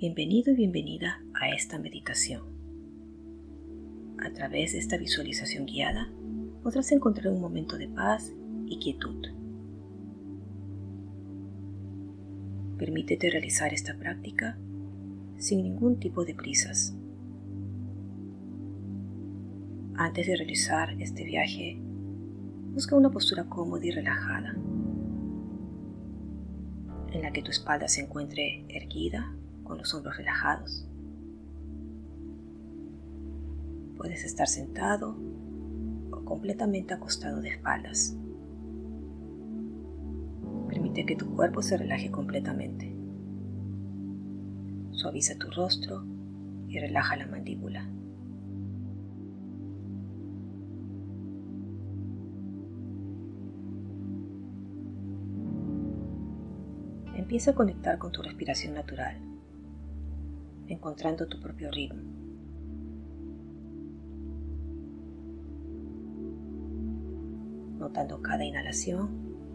Bienvenido y bienvenida a esta meditación. A través de esta visualización guiada podrás encontrar un momento de paz y quietud. Permítete realizar esta práctica sin ningún tipo de prisas. Antes de realizar este viaje, busca una postura cómoda y relajada, en la que tu espalda se encuentre erguida con los hombros relajados. Puedes estar sentado o completamente acostado de espaldas. Permite que tu cuerpo se relaje completamente. Suaviza tu rostro y relaja la mandíbula. Empieza a conectar con tu respiración natural encontrando tu propio ritmo. Notando cada inhalación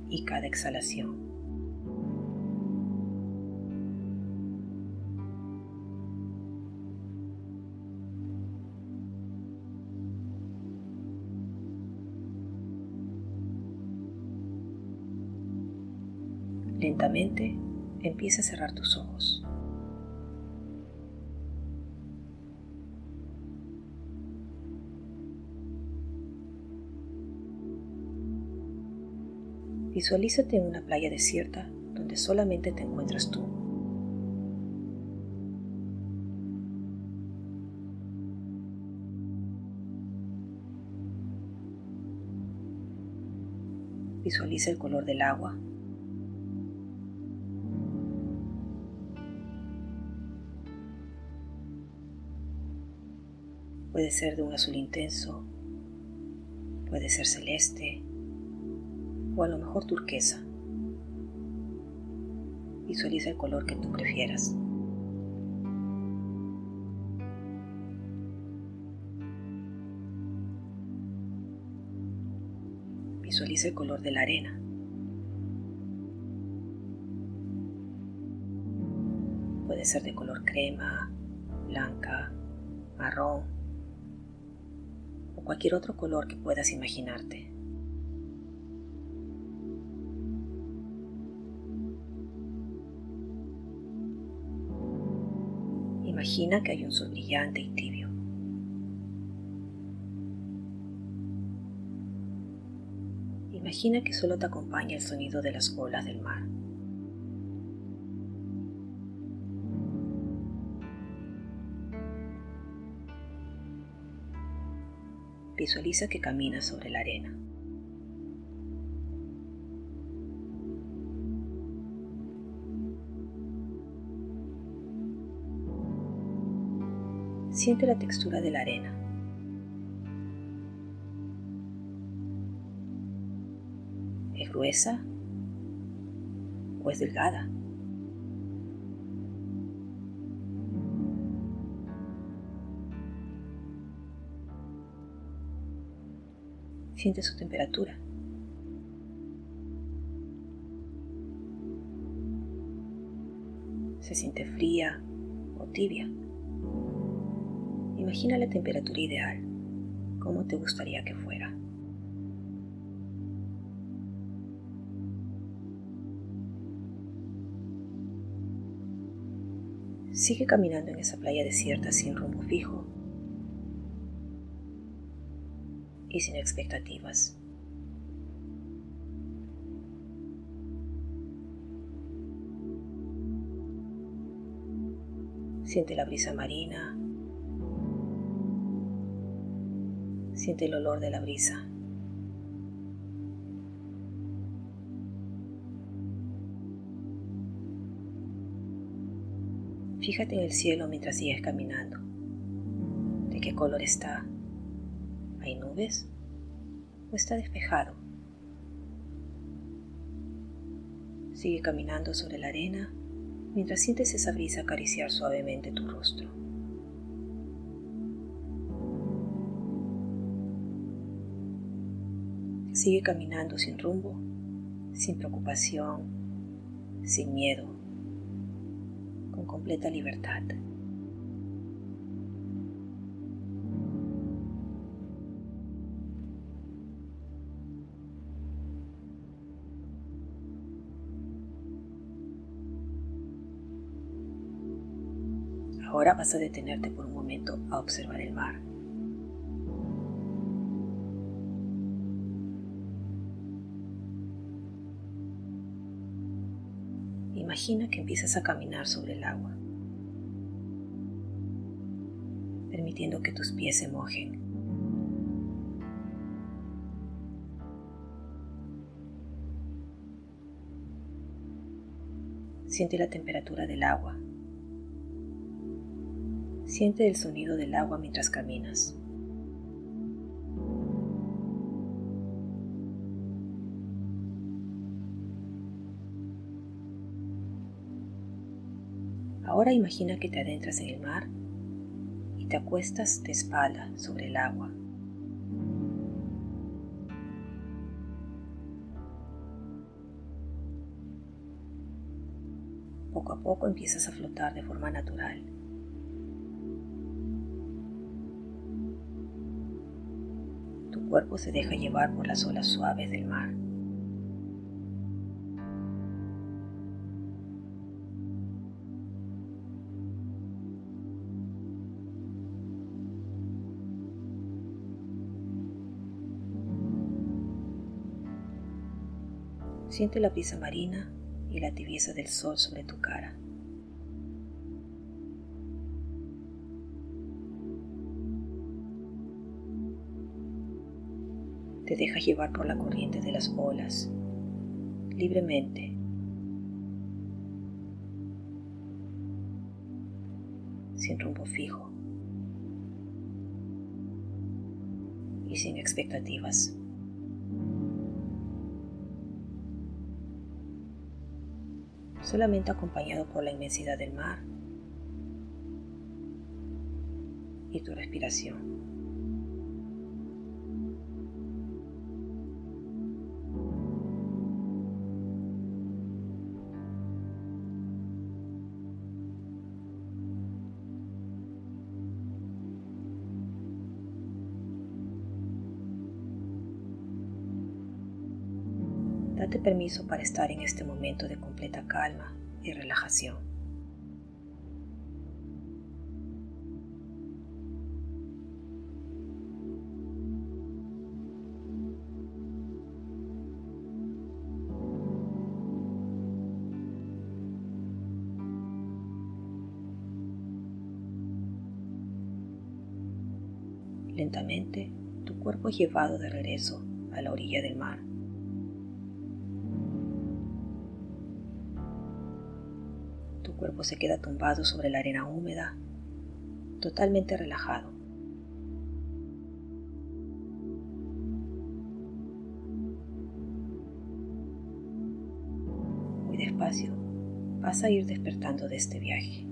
y cada exhalación. Lentamente empieza a cerrar tus ojos. Visualízate en una playa desierta donde solamente te encuentras tú. Visualiza el color del agua. Puede ser de un azul intenso, puede ser celeste, o a lo mejor turquesa. Visualiza el color que tú prefieras. Visualiza el color de la arena. Puede ser de color crema, blanca, marrón o cualquier otro color que puedas imaginarte. Imagina que hay un sol brillante y tibio. Imagina que solo te acompaña el sonido de las olas del mar. Visualiza que caminas sobre la arena. Siente la textura de la arena. ¿Es gruesa o es delgada? Siente su temperatura. Se siente fría o tibia. Imagina la temperatura ideal, cómo te gustaría que fuera. Sigue caminando en esa playa desierta sin rumbo fijo y sin expectativas. Siente la brisa marina Siente el olor de la brisa. Fíjate en el cielo mientras sigues caminando. ¿De qué color está? ¿Hay nubes? ¿O está despejado? Sigue caminando sobre la arena mientras sientes esa brisa acariciar suavemente tu rostro. Sigue caminando sin rumbo, sin preocupación, sin miedo, con completa libertad. Ahora vas a detenerte por un momento a observar el mar. Imagina que empiezas a caminar sobre el agua, permitiendo que tus pies se mojen. Siente la temperatura del agua Siente el sonido del agua mientras caminas. Ahora imagina que te adentras en el mar y te acuestas de espalda sobre el agua. Poco a poco empiezas a flotar de forma natural. cuerpo se deja llevar por las olas suaves del mar. Siente la brisa marina y la tibieza del sol sobre tu cara. te dejas llevar por la corriente de las olas, libremente. sin rumbo fijo y sin expectativas. Solamente acompañado por la inmensidad del mar y tu respiración. Date permiso para estar en este momento de completa calma y relajación. Lentamente, tu cuerpo es llevado de regreso a la orilla del mar. Cuerpo se queda tumbado sobre la arena húmeda, totalmente relajado. Muy despacio vas a ir despertando de este viaje.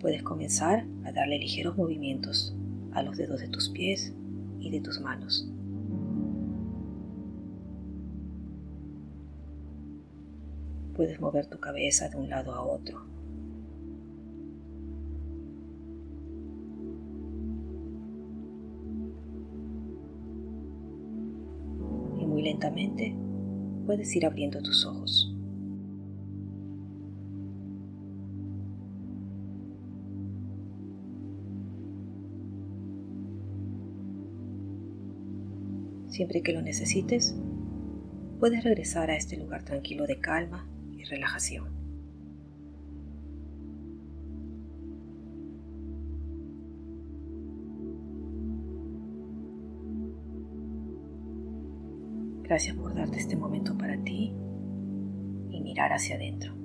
Puedes comenzar a darle ligeros movimientos a los dedos de tus pies y de tus manos. Puedes mover tu cabeza de un lado a otro. Y muy lentamente puedes ir abriendo tus ojos. Siempre que lo necesites, puedes regresar a este lugar tranquilo de calma relajación. Gracias por darte este momento para ti y mirar hacia adentro.